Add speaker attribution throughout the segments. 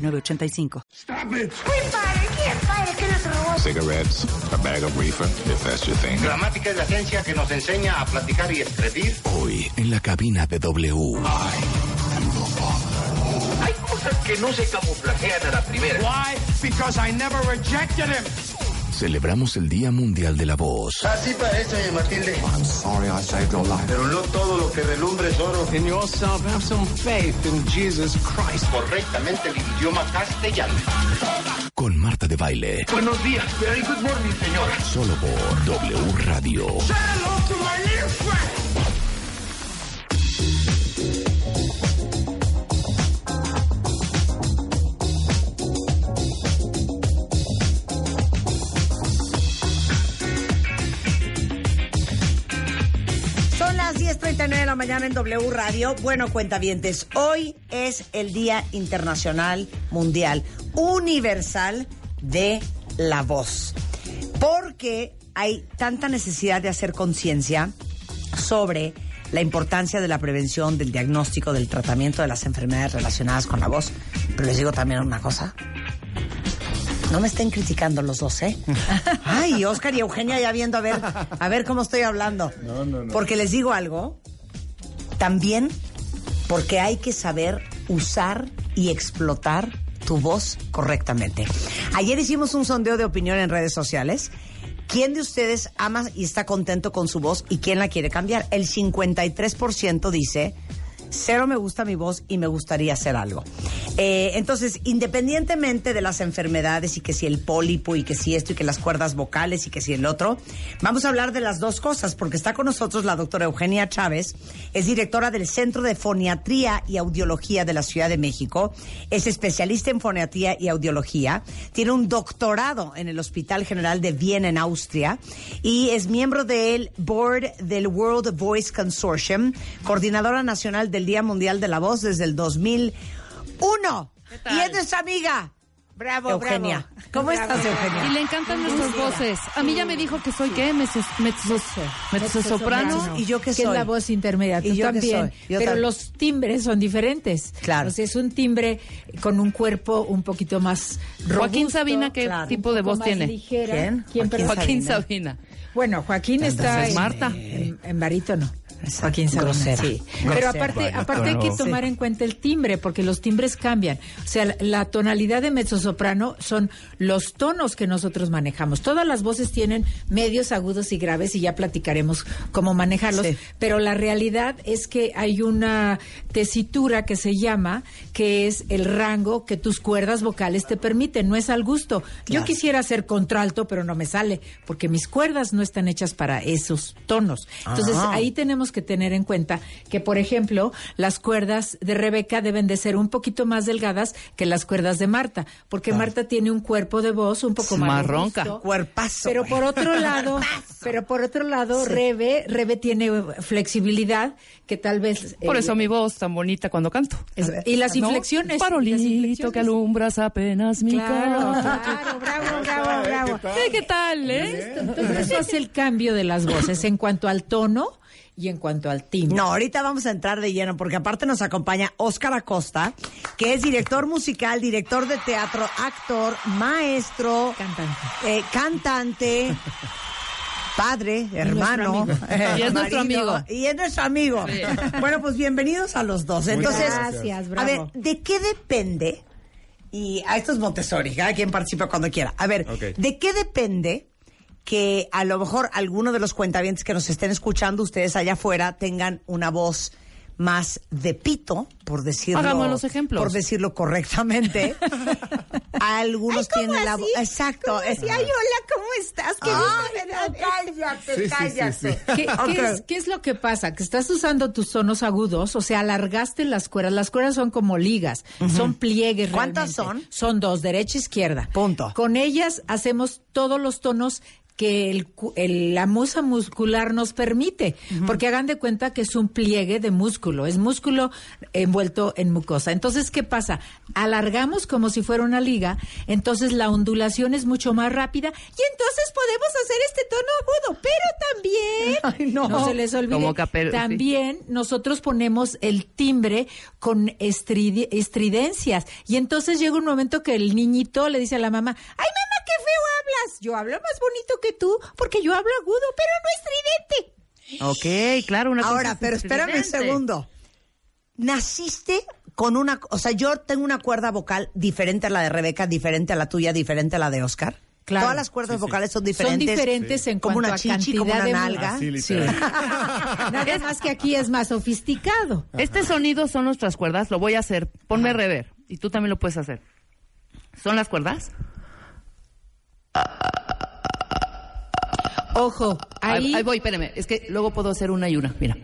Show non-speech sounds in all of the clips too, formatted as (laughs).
Speaker 1: 5985. Cigarettes, a bag of reefer, if that's your thing.
Speaker 2: Gramática es la ciencia que nos enseña a platicar y escribir.
Speaker 1: Hoy, en la cabina de W.
Speaker 2: Hay cosas que no se camuflajean a la primera.
Speaker 3: Why? Because I never rejected him.
Speaker 1: Celebramos el Día Mundial de la Voz.
Speaker 2: Así parece, doña Matilde.
Speaker 4: I'm sorry I saved your life.
Speaker 2: Pero no todo lo que relumbre es oro.
Speaker 3: In yourself, have some faith in Jesus Christ.
Speaker 2: Correctamente el idioma castellano.
Speaker 1: Con Marta de Baile.
Speaker 2: Buenos días. Very good morning, señora.
Speaker 1: Solo por W Radio.
Speaker 3: Hello
Speaker 5: mañana en W Radio. Bueno, cuentavientes, hoy es el Día Internacional Mundial Universal de la Voz. Porque hay tanta necesidad de hacer conciencia sobre la importancia de la prevención, del diagnóstico, del tratamiento de las enfermedades relacionadas con la voz. Pero les digo también una cosa. No me estén criticando los dos, ¿eh? (laughs) Ay, Oscar y Eugenia ya viendo a ver, a ver cómo estoy hablando. Porque les digo algo, también porque hay que saber usar y explotar tu voz correctamente. Ayer hicimos un sondeo de opinión en redes sociales. ¿Quién de ustedes ama y está contento con su voz y quién la quiere cambiar? El 53% dice, cero me gusta mi voz y me gustaría hacer algo. Eh, entonces, independientemente de las enfermedades y que si el pólipo y que si esto y que las cuerdas vocales y que si el otro, vamos a hablar de las dos cosas porque está con nosotros la doctora Eugenia Chávez, es directora del Centro de Foniatría y Audiología de la Ciudad de México, es especialista en foniatría y audiología, tiene un doctorado en el Hospital General de Viena en Austria y es miembro del board del World Voice Consortium, coordinadora nacional del Día Mundial de la Voz desde el 2001. Y es nuestra amiga. Bravo, Eugenia. ¿Cómo estás, Eugenia?
Speaker 6: Y le encantan nuestras voces. A mí ya me dijo que soy qué, mezzo, mezzo, mezzosoprano.
Speaker 5: ¿Y yo qué
Speaker 7: que
Speaker 5: soy?
Speaker 7: es la voz intermedia.
Speaker 5: ¿Y yo qué
Speaker 7: también.
Speaker 5: soy? Yo
Speaker 7: pero
Speaker 5: tam-
Speaker 7: los timbres son diferentes.
Speaker 5: Claro.
Speaker 7: O sea, es un timbre con un cuerpo un poquito más robusto.
Speaker 6: Joaquín Sabina, ¿qué
Speaker 5: claro.
Speaker 6: tipo de voz
Speaker 7: más
Speaker 6: tiene?
Speaker 7: ligera.
Speaker 5: ¿Quién?
Speaker 7: ¿Quién,
Speaker 5: Joaquín?
Speaker 6: Joaquín
Speaker 5: Sabina.
Speaker 6: Sabina.
Speaker 7: Bueno, Joaquín está
Speaker 6: es Marta.
Speaker 7: en, en barítono.
Speaker 5: Exacto.
Speaker 7: Joaquín Sabina,
Speaker 5: Grosera.
Speaker 7: sí.
Speaker 5: Grosera.
Speaker 7: Pero aparte, aparte hay que tomar en cuenta el timbre, porque los timbres cambian. O sea, la, la tonalidad de mezzosoprano son los tonos que nosotros manejamos. Todas las voces tienen medios, agudos y graves, y ya platicaremos cómo manejarlos.
Speaker 5: Sí.
Speaker 7: Pero la realidad es que hay una tesitura que se llama, que es el rango que tus cuerdas vocales te permiten, no es al gusto.
Speaker 5: Claro.
Speaker 7: Yo quisiera ser contralto, pero no me sale, porque mis cuerdas no están hechas para esos tonos. Entonces,
Speaker 5: Ah.
Speaker 7: ahí tenemos que tener en cuenta que, por ejemplo, las cuerdas de Rebeca deben de ser un poquito más delgadas que las cuerdas de Marta, porque Marta tiene un cuerpo de voz un poco más,
Speaker 6: Más ronca.
Speaker 7: robusto.
Speaker 5: Cuerpazo.
Speaker 7: Pero por otro lado, pero por otro lado, Rebe, Rebe tiene flexibilidad que tal vez
Speaker 6: Por
Speaker 7: eh,
Speaker 6: eso mi voz tan bonita cuando canto.
Speaker 7: es- y las
Speaker 6: ¿No?
Speaker 7: inflexiones. inflexiones.
Speaker 6: que alumbras apenas mi
Speaker 7: Claro,
Speaker 6: cara.
Speaker 7: claro, bravo, (laughs) bravo, bravo.
Speaker 6: Eh, ¿Qué tal, eh?
Speaker 7: Entonces eso hace el cambio de las voces en cuanto al tono y en cuanto al timbre.
Speaker 5: No, ahorita vamos a entrar de lleno porque aparte nos acompaña Óscar Acosta, que es director musical, director de teatro, actor, maestro,
Speaker 7: Cantante.
Speaker 5: eh, cantante, (laughs) padre, hermano,
Speaker 7: amigo.
Speaker 5: eh,
Speaker 6: Y es nuestro amigo.
Speaker 5: Y es nuestro amigo. Bueno, pues bienvenidos a los dos. Entonces,
Speaker 7: gracias,
Speaker 5: a
Speaker 7: bravo.
Speaker 5: ver, ¿de qué depende? Y a esto es Montessori, cada quien participa cuando quiera. A ver, ¿de qué depende que a lo mejor alguno de los cuentavientes que nos estén escuchando, ustedes allá afuera, tengan una voz más de pito, por decirlo,
Speaker 6: Hagamos los ejemplos.
Speaker 5: por decirlo correctamente. (laughs) Algunos
Speaker 8: Ay, ¿cómo
Speaker 5: tienen la voz, exacto.
Speaker 8: Ay, hola, ¿cómo
Speaker 7: estás? Qué
Speaker 5: Ay,
Speaker 7: gusto
Speaker 5: no,
Speaker 7: verte".
Speaker 5: cállate,
Speaker 8: Sí, sí, sí,
Speaker 5: cállate.
Speaker 8: sí.
Speaker 7: ¿Qué, qué es, qué es lo que pasa? Que estás usando tus tonos agudos, o sea, alargaste las cuerdas. Las cuerdas son como ligas, son pliegues.
Speaker 5: ¿Cuántas
Speaker 7: realmente.
Speaker 5: son?
Speaker 7: Son dos, derecha e izquierda.
Speaker 5: Punto.
Speaker 7: Con ellas hacemos todos los tonos que el cu- el- la musa muscular nos permite, porque hagan de cuenta que es un pliegue de músculo, es músculo envuelto en mucosa. Entonces, ¿qué pasa? Alargamos como si fuera una liga, entonces la ondulación es mucho más rápida y entonces podemos hacer este tono agudo, pero también, (laughs)
Speaker 5: Ay, no.
Speaker 7: se les olvide,
Speaker 6: Como capel- sí.
Speaker 7: también nosotros ponemos el timbre con estridi- estridencias y entonces llega un momento que el niñito le dice a la mamá, ay mamá, qué feo hablas, yo hablo más bonito que tú porque yo hablo agudo, pero no estridente.
Speaker 6: Ok, claro, una cosa
Speaker 5: Ahora, pero espérame un segundo. Naciste con una, o sea, yo tengo una cuerda vocal diferente a la de Rebeca, diferente a la tuya, diferente a la de Oscar.
Speaker 7: Claro.
Speaker 5: Todas las cuerdas
Speaker 8: Sí, sí.
Speaker 5: vocales son
Speaker 7: Son
Speaker 5: diferentes.
Speaker 7: diferentes en
Speaker 5: como
Speaker 7: cuanto
Speaker 5: una
Speaker 7: a
Speaker 5: chichi, como
Speaker 7: cantidad
Speaker 5: una
Speaker 7: de
Speaker 5: nalga.
Speaker 8: Así,
Speaker 7: Sí. (laughs) Nada más que aquí es más sofisticado.
Speaker 6: Este sonido son nuestras cuerdas, lo voy a hacer. Ponme rever y tú también lo puedes hacer. ¿Son las cuerdas?
Speaker 7: Ojo,
Speaker 6: Ahí,
Speaker 7: ahí,
Speaker 6: voy, espérame. Es que luego puedo hacer una y una. Mira.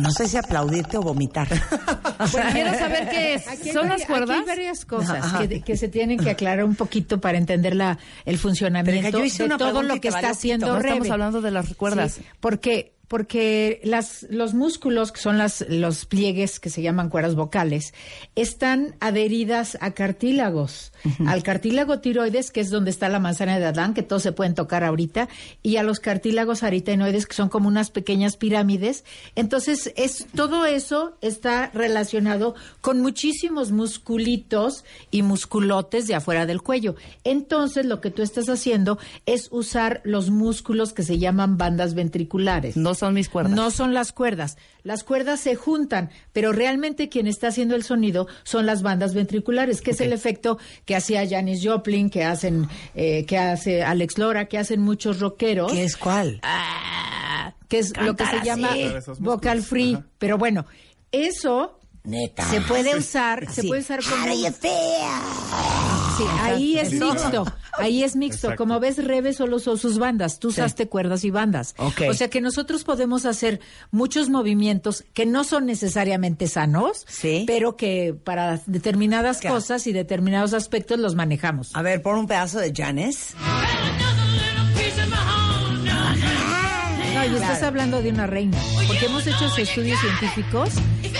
Speaker 5: No sé si aplaudirte o vomitar.
Speaker 6: Bueno, (laughs) quiero saber qué es.
Speaker 7: Aquí
Speaker 6: ¿Son las cuerdas?
Speaker 7: Aquí hay varias cosas que, que se tienen que aclarar un poquito para entender la, el funcionamiento
Speaker 5: yo hice
Speaker 7: de
Speaker 5: una
Speaker 7: todo lo que está haciendo.
Speaker 6: No estamos hablando de las cuerdas.
Speaker 7: Sí, porque porque las, los músculos, que son las, los pliegues que se llaman cuerdas vocales, están adheridas a cartílagos. Al cartílago tiroides, que es donde está la manzana de Adán, que todos se pueden tocar ahorita, y a los cartílagos aritenoides, que son como unas pequeñas pirámides. Entonces, es, todo eso está relacionado con muchísimos musculitos y musculotes de afuera del cuello. Entonces, lo que tú estás haciendo es usar los músculos que se llaman bandas ventriculares.
Speaker 6: No son mis cuerdas.
Speaker 7: No son las cuerdas. Las cuerdas se juntan, pero realmente quien está haciendo el sonido son las bandas ventriculares, que es el efecto que hacía Janis Joplin, que hacen, eh, que hace Alex Lora, que hacen muchos rockeros.
Speaker 5: ¿Qué es cuál?
Speaker 7: Ah, que es lo que se llama vocal free.
Speaker 8: Ajá.
Speaker 7: Pero bueno, eso
Speaker 5: Neta.
Speaker 7: se puede usar, se puede usar como Sí, ahí es mixto, ahí es mixto.
Speaker 8: Exacto.
Speaker 7: Como ves, Rebe solo usó sus bandas, tú usaste cuerdas y bandas.
Speaker 5: Ok.
Speaker 7: O sea que nosotros podemos hacer muchos movimientos que no son necesariamente sanos,
Speaker 5: Sí.
Speaker 7: pero que para determinadas
Speaker 5: Claro.
Speaker 7: cosas y determinados aspectos los manejamos.
Speaker 5: A ver, pon un pedazo de Janes.
Speaker 7: Y estás hablando de una reina, porque hemos hecho estudios científicos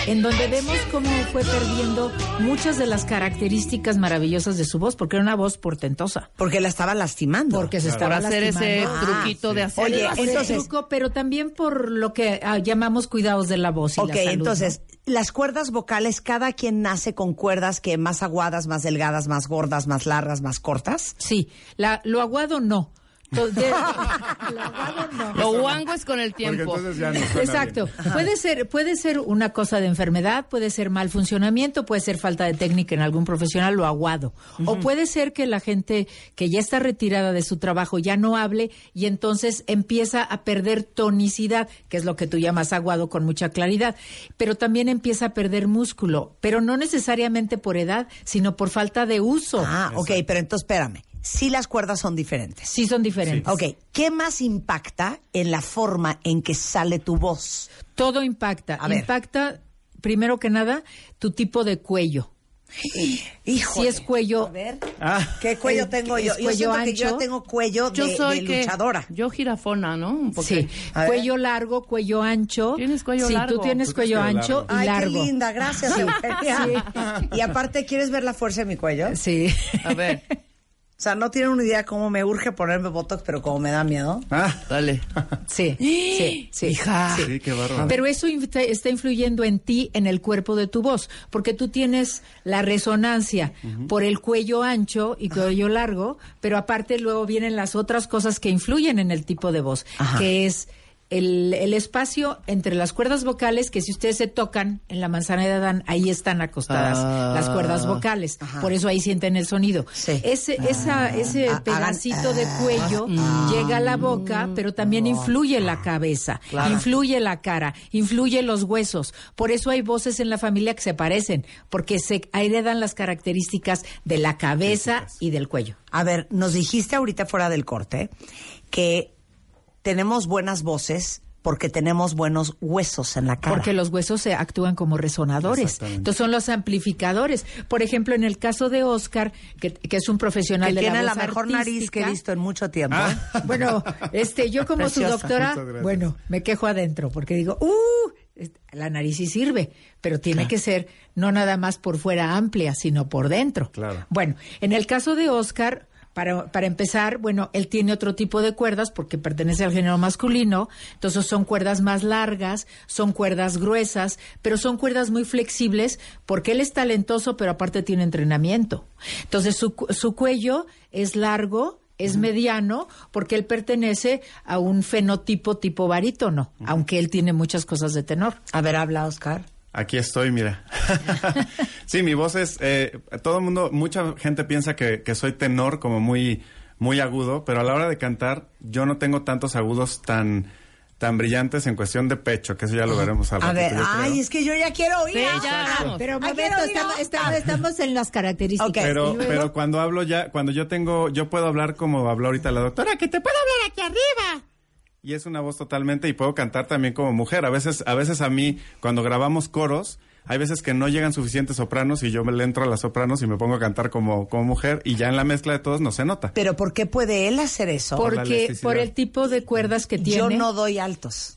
Speaker 7: en donde vemos cómo fue perdiendo muchas de las características maravillosas de su voz, porque era una voz portentosa.
Speaker 5: Porque la estaba lastimando.
Speaker 7: Porque se
Speaker 6: Por
Speaker 7: estaba
Speaker 6: hacer ese truquito de hacer.
Speaker 5: Oye, entonces-
Speaker 7: truco, pero también por lo que ah, llamamos cuidados de la voz y
Speaker 5: Ok,
Speaker 7: la salud.
Speaker 5: entonces, las cuerdas vocales, cada quien nace con cuerdas que más aguadas, más delgadas, más gordas, más largas, más cortas.
Speaker 7: Sí, la, lo aguado no. (laughs) Lo aguado no.
Speaker 6: Lo guango es con el tiempo.
Speaker 8: ya no
Speaker 7: Exacto.
Speaker 8: bien.
Speaker 7: Puede ser, puede ser una cosa de enfermedad, puede ser mal funcionamiento, puede ser falta de técnica en algún profesional, lo aguado. O puede ser que la gente que ya está retirada de su trabajo ya no hable y entonces empieza a perder tonicidad, que es lo que tú llamas aguado con mucha claridad. Pero también empieza a perder músculo, pero no necesariamente por edad, sino por falta de uso.
Speaker 5: Ah, ok, pero entonces espérame. Sí las cuerdas son diferentes.
Speaker 7: Sí son diferentes.
Speaker 5: Ok, ¿qué más impacta en la forma en que sale tu voz?
Speaker 7: Todo impacta.
Speaker 5: A ver.
Speaker 7: Impacta, primero que nada, tu tipo de cuello. (gasps)
Speaker 5: Hijo.
Speaker 7: Si es cuello,
Speaker 5: A ver,
Speaker 8: Ah.
Speaker 5: ¿qué cuello
Speaker 7: El-
Speaker 5: tengo yo?
Speaker 7: es
Speaker 5: Yo
Speaker 7: cuello
Speaker 5: siento que yo
Speaker 7: ancho.
Speaker 5: tengo cuello de,
Speaker 6: Yo soy
Speaker 5: de
Speaker 6: que-
Speaker 5: luchadora.
Speaker 6: Yo jirafona, ¿no? Un.
Speaker 7: Sí,
Speaker 5: A ver.
Speaker 7: cuello largo, cuello ancho.
Speaker 6: Tienes cuello
Speaker 7: sí,
Speaker 6: largo.
Speaker 7: tú tienes
Speaker 8: Tú tienes
Speaker 7: cuello
Speaker 8: cuello
Speaker 7: ancho
Speaker 8: largo.
Speaker 7: y
Speaker 5: Ay,
Speaker 7: largo.
Speaker 5: qué linda, gracias, Eugenia. (laughs) Y aparte, ¿quieres ver la fuerza de mi cuello?
Speaker 7: Sí.
Speaker 6: A ver, (laughs)
Speaker 5: O sea, no tienen una idea cómo me urge ponerme botox, pero como me da miedo.
Speaker 8: Ah,
Speaker 6: dale.
Speaker 7: Sí, (gasps) sí, sí. (gasps)
Speaker 6: Hija.
Speaker 7: sí.
Speaker 8: sí, qué bárbaro.
Speaker 7: Pero eso está influyendo en ti, en el cuerpo de tu voz, porque tú tienes la resonancia por el cuello ancho y cuello largo, pero aparte luego vienen las otras cosas que influyen en el tipo de voz,
Speaker 5: Ajá.
Speaker 7: que es el, el espacio entre las cuerdas vocales, que si ustedes se tocan en la manzana de Adán, ahí están acostadas
Speaker 8: Ah.
Speaker 7: las cuerdas vocales.
Speaker 5: Ajá.
Speaker 7: Por eso ahí sienten el sonido.
Speaker 5: Sí.
Speaker 7: Ese, esa, ese
Speaker 5: Ah,
Speaker 7: pedacito de cuello llega a la boca, pero también influye la cabeza, influye la cara, influye los huesos. Por eso hay voces en la familia que se parecen, porque se heredan las características de la cabeza y del cuello.
Speaker 5: A ver, nos dijiste ahorita fuera del corte que tenemos buenas voces porque tenemos buenos huesos en la cara.
Speaker 7: Porque los huesos se actúan como resonadores. Entonces son los amplificadores. Por ejemplo, en el caso de Oscar, que, que es un profesional
Speaker 5: que
Speaker 7: de
Speaker 5: tiene
Speaker 7: la
Speaker 5: mejor nariz que he visto en mucho tiempo.
Speaker 8: Ah. (laughs)
Speaker 7: Bueno, este, yo como su
Speaker 5: Preciosa.
Speaker 7: doctora,
Speaker 8: Muchas gracias.
Speaker 7: bueno, me quejo adentro porque digo, ¡uh! La nariz sí sirve, pero tiene que ser no nada más por fuera amplia, sino por dentro.
Speaker 8: Claro.
Speaker 7: Bueno, en el caso de Oscar, para, para empezar, bueno, él tiene otro tipo de cuerdas porque pertenece al género masculino, entonces son cuerdas más largas, son cuerdas gruesas, pero son cuerdas muy flexibles porque él es talentoso, pero aparte tiene entrenamiento. Entonces su, su cuello es largo, es mediano, porque él pertenece a un fenotipo tipo barítono, aunque él tiene muchas cosas de tenor.
Speaker 5: A ver, habla Oscar.
Speaker 8: Aquí estoy, mira. (laughs) sí, mi voz es. eh, todo el mundo, mucha gente piensa que, que soy tenor, como muy, muy agudo, pero a la hora de cantar, yo no tengo tantos agudos tan, tan brillantes en cuestión de pecho, que eso ya lo veremos al
Speaker 5: A
Speaker 8: ratito,
Speaker 5: ver,
Speaker 8: creo.
Speaker 5: ay, es que yo ya quiero oír.
Speaker 6: Sí, ya.
Speaker 7: Pero momento, estamos, estamos- estamos en las características.
Speaker 8: Pero, pero cuando hablo ya, cuando yo tengo, yo puedo hablar como habló ahorita la doctora, que te puedo hablar aquí arriba. Y es una voz totalmente, y puedo cantar también como mujer. A veces, a veces a mí, cuando grabamos coros, hay veces que no llegan suficientes sopranos y yo me le entro a las sopranos y me pongo a cantar como, como mujer y ya en la mezcla de todos no se nota.
Speaker 5: Pero ¿por qué puede él hacer eso?
Speaker 7: Porque por el tipo de cuerdas que tiene.
Speaker 5: Yo no doy altos.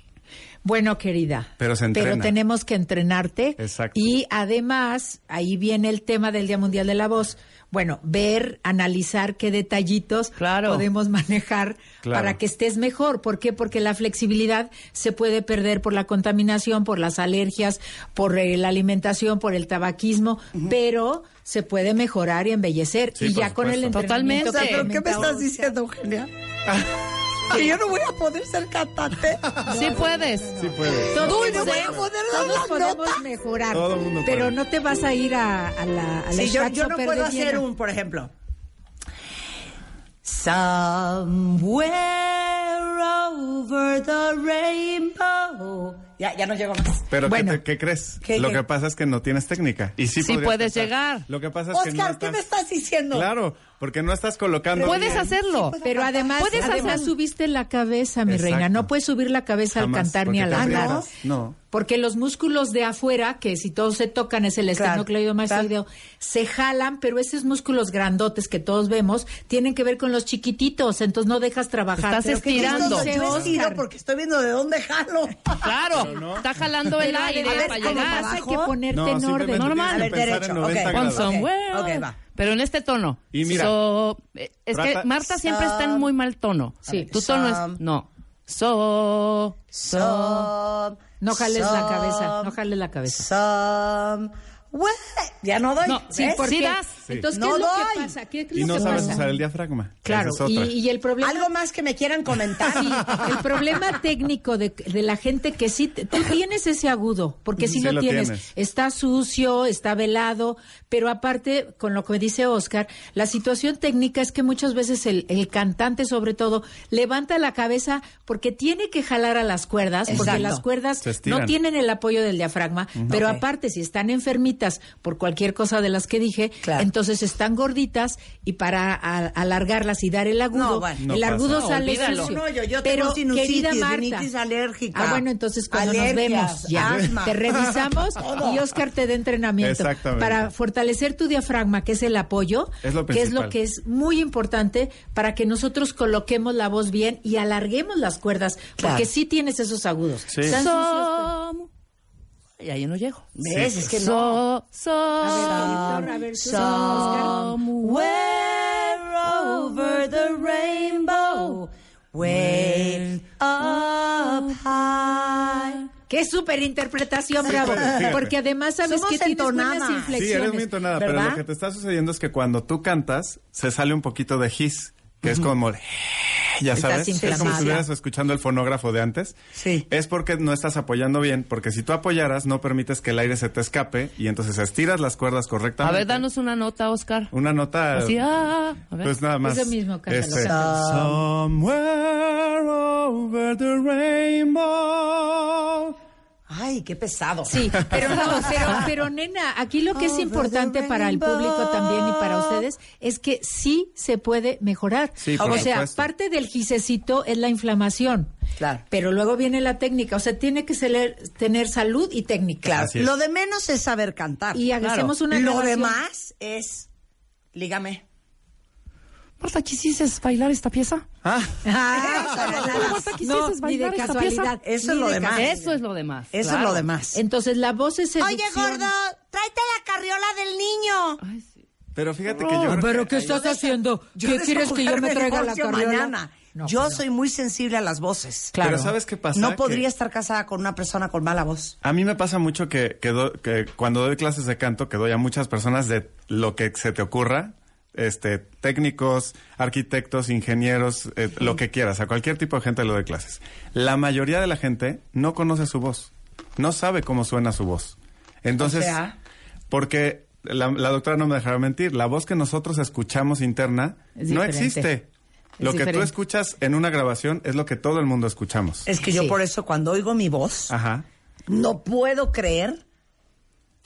Speaker 7: Bueno, querida.
Speaker 8: Pero se entrena.
Speaker 7: tenemos que entrenarte.
Speaker 8: Exacto.
Speaker 7: Y además, ahí viene el tema del Día Mundial de la Voz. Bueno, ver, analizar qué detallitos
Speaker 6: Claro.
Speaker 7: podemos manejar
Speaker 8: Claro.
Speaker 7: para que estés mejor. ¿Por qué? Porque la flexibilidad se puede perder por la contaminación, por las alergias, por eh, la alimentación, por el tabaquismo, pero se puede mejorar y embellecer.
Speaker 8: Sí,
Speaker 7: y ya con el entrenamiento.
Speaker 5: O sea,
Speaker 7: que
Speaker 5: ¿pero qué me estás diciendo, Eugenia? (laughs) que yo no voy a poder ser cantante. (laughs)
Speaker 6: Sí puedes.
Speaker 8: Sí puede.
Speaker 7: Todos,
Speaker 5: no voy a poder dar
Speaker 7: todos
Speaker 5: la
Speaker 7: podemos
Speaker 5: nota.
Speaker 7: mejorar,
Speaker 8: Todo el mundo
Speaker 7: pero
Speaker 8: puede.
Speaker 7: no te vas a ir a, a la, a la
Speaker 5: Sí, yo, yo no puedo hacer un, por ejemplo. Somewhere over the rainbow. Ya, ya no llego más.
Speaker 8: Pero
Speaker 7: Bueno.
Speaker 8: ¿qué, te- qué crees?
Speaker 5: ¿Qué,
Speaker 8: Lo
Speaker 5: qué?
Speaker 8: que pasa es que no tienes técnica. Y sí,
Speaker 6: Sí puedes llegar.
Speaker 8: Lo que pasa es que no
Speaker 5: Oscar,
Speaker 8: estás...
Speaker 5: ¿qué me estás diciendo?
Speaker 8: Claro, porque no estás colocando
Speaker 6: Puedes
Speaker 8: bien.
Speaker 6: hacerlo.
Speaker 7: Pero además,
Speaker 6: Puedes
Speaker 7: además
Speaker 6: hacer-
Speaker 7: subiste la cabeza, mi
Speaker 8: Exacto.
Speaker 7: reina. No puedes subir la cabeza
Speaker 8: Jamás,
Speaker 7: al cantar ni al hablar.
Speaker 8: No.
Speaker 7: Porque los músculos de afuera, que si todos se tocan es el
Speaker 5: Claro,
Speaker 7: esternocleidomastoideo, se jalan, pero esos músculos grandotes que todos vemos tienen que ver con los chiquititos, entonces no dejas trabajar.
Speaker 6: Estás
Speaker 7: Pero ¿qué
Speaker 6: estirando.
Speaker 7: dice
Speaker 5: Yo estiro porque estoy viendo de dónde jalo. (laughs)
Speaker 6: Claro, está jalando el aire para llegar.
Speaker 7: hay que ponerte
Speaker 8: No,
Speaker 7: en orden.
Speaker 6: Normal.
Speaker 8: tienes que
Speaker 5: A ver,
Speaker 8: pensar
Speaker 5: derecho,
Speaker 8: en 90
Speaker 5: ok.
Speaker 6: Pon
Speaker 8: grados.
Speaker 6: somewhere.
Speaker 5: ok, va.
Speaker 6: Pero en este tono.
Speaker 8: Y mira.
Speaker 6: So- eh, es
Speaker 8: Trata-
Speaker 6: que Marta siempre está en muy mal tono.
Speaker 7: Sí.
Speaker 6: Tu tono es. No. So.
Speaker 5: Some,
Speaker 7: No jales la cabeza, no jales la cabeza.
Speaker 5: Some, way. Ya no doy.
Speaker 6: No,
Speaker 7: Sí,
Speaker 5: ¿ves?
Speaker 7: porque
Speaker 6: Sí
Speaker 7: entonces
Speaker 5: No
Speaker 7: ¿qué es lo
Speaker 5: doy.
Speaker 7: que pasa? ¿Qué es
Speaker 8: Y
Speaker 7: lo
Speaker 8: no
Speaker 7: que
Speaker 8: sabes
Speaker 7: pasa?
Speaker 8: usar el diafragma.
Speaker 7: Claro,
Speaker 8: es
Speaker 7: y, el problema
Speaker 5: Algo más que me quieran comentar.
Speaker 7: Sí, el problema técnico de, de la gente que sí, te- tú tienes ese agudo, porque si
Speaker 8: Sí
Speaker 7: lo,
Speaker 8: lo
Speaker 7: tienes,
Speaker 8: tienes.
Speaker 7: está sucio, está velado, pero aparte, con lo que dice Oscar, la situación técnica es que muchas veces el, el cantante, sobre todo, levanta la cabeza porque tiene que jalar a las cuerdas, porque las cuerdas no tienen el apoyo del diafragma, pero aparte, si están enfermitas por cualquier cosa de las que dije,
Speaker 5: Claro.
Speaker 7: entonces están gorditas y para a- alargarlas y dar el agudo,
Speaker 5: No, bueno.
Speaker 8: No
Speaker 7: el
Speaker 8: pasa.
Speaker 7: agudo
Speaker 6: No,
Speaker 7: sale sucio.
Speaker 5: No, yo, yo
Speaker 7: Pero,
Speaker 5: tengo sinusitis,
Speaker 7: querida Marta,
Speaker 5: alérgica.
Speaker 7: Ah, bueno, entonces cuando
Speaker 5: alergias,
Speaker 7: nos vemos, ya
Speaker 5: asma.
Speaker 7: te revisamos (laughs) y Oscar te da entrenamiento para fortalecer tu diafragma, que es el apoyo,
Speaker 8: Es lo
Speaker 7: que es lo que es muy importante para que nosotros coloquemos la voz bien y alarguemos las cuerdas,
Speaker 5: Claro.
Speaker 7: porque sí tienes esos agudos.
Speaker 8: Sí.
Speaker 7: Están sucios,
Speaker 6: Som. Y ahí no llego.
Speaker 5: ¿Ves? Es que no.
Speaker 6: So, so.
Speaker 7: A ver, director, a ver, tú, Oscar.
Speaker 5: Somewhere over the rainbow, way up high.
Speaker 7: Qué súper interpretación, bravo. Porque además sabes
Speaker 5: Somos
Speaker 7: que tienes buenas
Speaker 5: entonadas.
Speaker 8: Sí,
Speaker 7: inflexiones.
Speaker 8: eres muy entonada, pero
Speaker 7: ¿verdad?
Speaker 8: lo que te está sucediendo es que cuando tú cantas, se sale un poquito de his, que es como... el- (laughs) ya sabes, es como si estuvieras escuchando el fonógrafo de antes.
Speaker 5: Sí.
Speaker 8: Es porque no estás apoyando bien, porque si tú apoyaras, no permites que el aire se te escape y entonces estiras las cuerdas
Speaker 6: A
Speaker 8: correctamente.
Speaker 6: ver, danos una nota, Oscar.
Speaker 8: Una nota.
Speaker 6: Así, ah, a ver.
Speaker 8: Pues nada más.
Speaker 7: Eso mismo,
Speaker 8: Este. Somewhere over the rainbow.
Speaker 5: Ay, qué pesado.
Speaker 7: Sí, (laughs) pero no, pero, pero nena, aquí lo que es
Speaker 5: Over
Speaker 7: importante
Speaker 5: the
Speaker 7: para el público también y para ustedes es que sí se puede mejorar.
Speaker 8: Sí, por
Speaker 7: o sea,
Speaker 8: supuesto.
Speaker 7: parte del gisecito es la inflamación.
Speaker 5: Claro.
Speaker 7: Pero luego viene la técnica, o sea, tiene que ser- tener salud y técnica.
Speaker 5: Claro, lo de menos es saber cantar.
Speaker 7: Y hacemos una
Speaker 5: Lo
Speaker 7: grabación.
Speaker 5: demás es, lígame.
Speaker 6: Marta, ¿quisiste bailar esta pieza?
Speaker 8: Ah, (laughs)
Speaker 6: Marta, ¿quisiste
Speaker 7: No, ni de
Speaker 6: bailar esta
Speaker 7: casualidad.
Speaker 5: Eso es lo
Speaker 7: de
Speaker 5: demás.
Speaker 7: casualidad.
Speaker 6: Eso es lo demás.
Speaker 5: Eso es lo demás.
Speaker 7: Entonces, la voz es
Speaker 5: Oye,
Speaker 7: seducción.
Speaker 5: gordo, tráete la carriola del niño.
Speaker 6: Ay, sí.
Speaker 8: pero fíjate que yo.
Speaker 7: pero ¿qué estás haciendo?
Speaker 5: Yo
Speaker 7: ¿Qué quieres que yo me traiga la carriola?
Speaker 5: mañana.
Speaker 7: No,
Speaker 5: yo soy muy sensible a las voces.
Speaker 7: Claro.
Speaker 8: Pero ¿sabes qué pasa?
Speaker 5: No
Speaker 8: Que-
Speaker 5: podría estar casada con una persona con mala voz.
Speaker 8: A mí me pasa mucho que, que, do- que cuando doy clases de canto, que doy a muchas personas de lo que se te ocurra, este, técnicos, arquitectos, ingenieros, eh, lo que quieras, a cualquier tipo de gente le doy clases. La mayoría de la gente no conoce su voz, no sabe cómo suena su voz. Entonces,
Speaker 5: O sea.
Speaker 8: porque la, la doctora no me dejará mentir, la voz que nosotros escuchamos interna
Speaker 7: Es
Speaker 8: no
Speaker 7: diferente.
Speaker 8: existe.
Speaker 7: Es
Speaker 8: Lo que tú escuchas en una grabación es lo que todo el mundo escuchamos.
Speaker 5: Es que yo
Speaker 7: Sí.
Speaker 5: por eso cuando oigo mi voz,
Speaker 8: Ajá.
Speaker 5: no puedo creer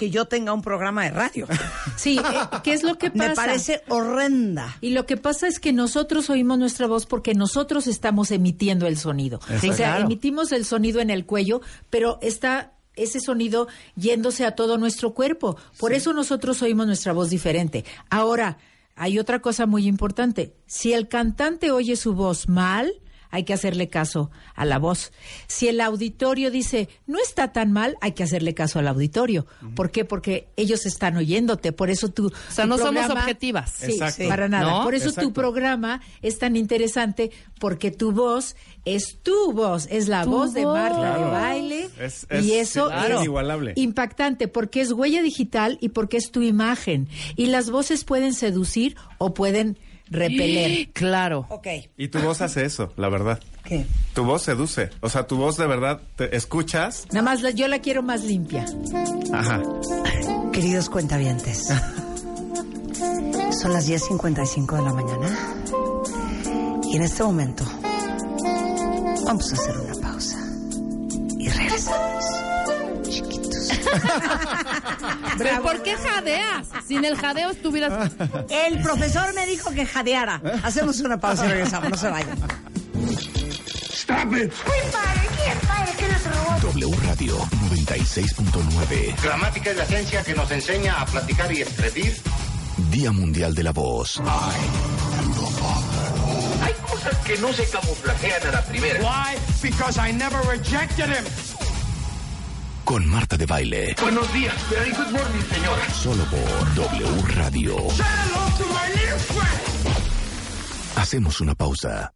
Speaker 5: que yo tenga un programa de radio. (laughs)
Speaker 7: Sí, eh, ¿qué es lo que (laughs) pasa?
Speaker 5: Me parece horrenda.
Speaker 7: Y lo que pasa es que nosotros oímos nuestra voz porque nosotros estamos emitiendo el sonido.
Speaker 8: Exacto.
Speaker 7: O sea,
Speaker 6: Claro.
Speaker 7: emitimos el sonido en el cuello, pero está ese sonido yéndose a todo nuestro cuerpo. Por eso nosotros oímos nuestra voz diferente. Ahora, hay otra cosa muy importante. Si el cantante oye su voz mal, hay que hacerle caso a la voz. Si el auditorio dice, no está tan mal, hay que hacerle caso al auditorio. ¿Por qué? Porque ellos están oyéndote. Por eso tú...
Speaker 6: O sea, no somos objetivas.
Speaker 7: Sí,
Speaker 8: Exacto.
Speaker 7: para nada.
Speaker 6: ¿No?
Speaker 7: Por eso
Speaker 8: Exacto.
Speaker 7: tu programa es tan interesante porque tu voz es tu voz, es la voz de. Marta de baile
Speaker 8: Es- es-
Speaker 7: y eso
Speaker 8: claro.
Speaker 7: es
Speaker 8: inigualable.
Speaker 7: impactante porque es huella digital y porque es tu imagen y las voces pueden seducir o pueden repeler. (gasps)
Speaker 6: Claro.
Speaker 5: Ok.
Speaker 8: Y tu voz hace eso, la verdad.
Speaker 5: ¿Qué?
Speaker 8: Tu voz seduce. O sea, tu voz de verdad te escuchas.
Speaker 7: Nada más la- yo la quiero más limpia.
Speaker 8: Ajá. (laughs)
Speaker 5: Queridos cuentavientes, son las 10.55 de la mañana y en este momento vamos a hacer una pausa y regresamos. Chiquitos. (laughs)
Speaker 6: ¿Pero por qué jadeas? Sin el jadeo estuvieras...
Speaker 5: El profesor me dijo que jadeara. Hacemos una pausa y regresamos, no se vayan.
Speaker 2: Stop it.
Speaker 1: W Radio 96.9.
Speaker 2: Gramática es la ciencia que nos enseña a platicar y escribir.
Speaker 1: Día Mundial de la Voz.
Speaker 2: Hay cosas que no se camuflajean a la primera.
Speaker 3: Why? Because I never rejected him.
Speaker 1: Con Marta de Baile.
Speaker 2: Buenos días. Very good morning, señora.
Speaker 1: Solo por W Radio. Hacemos una pausa.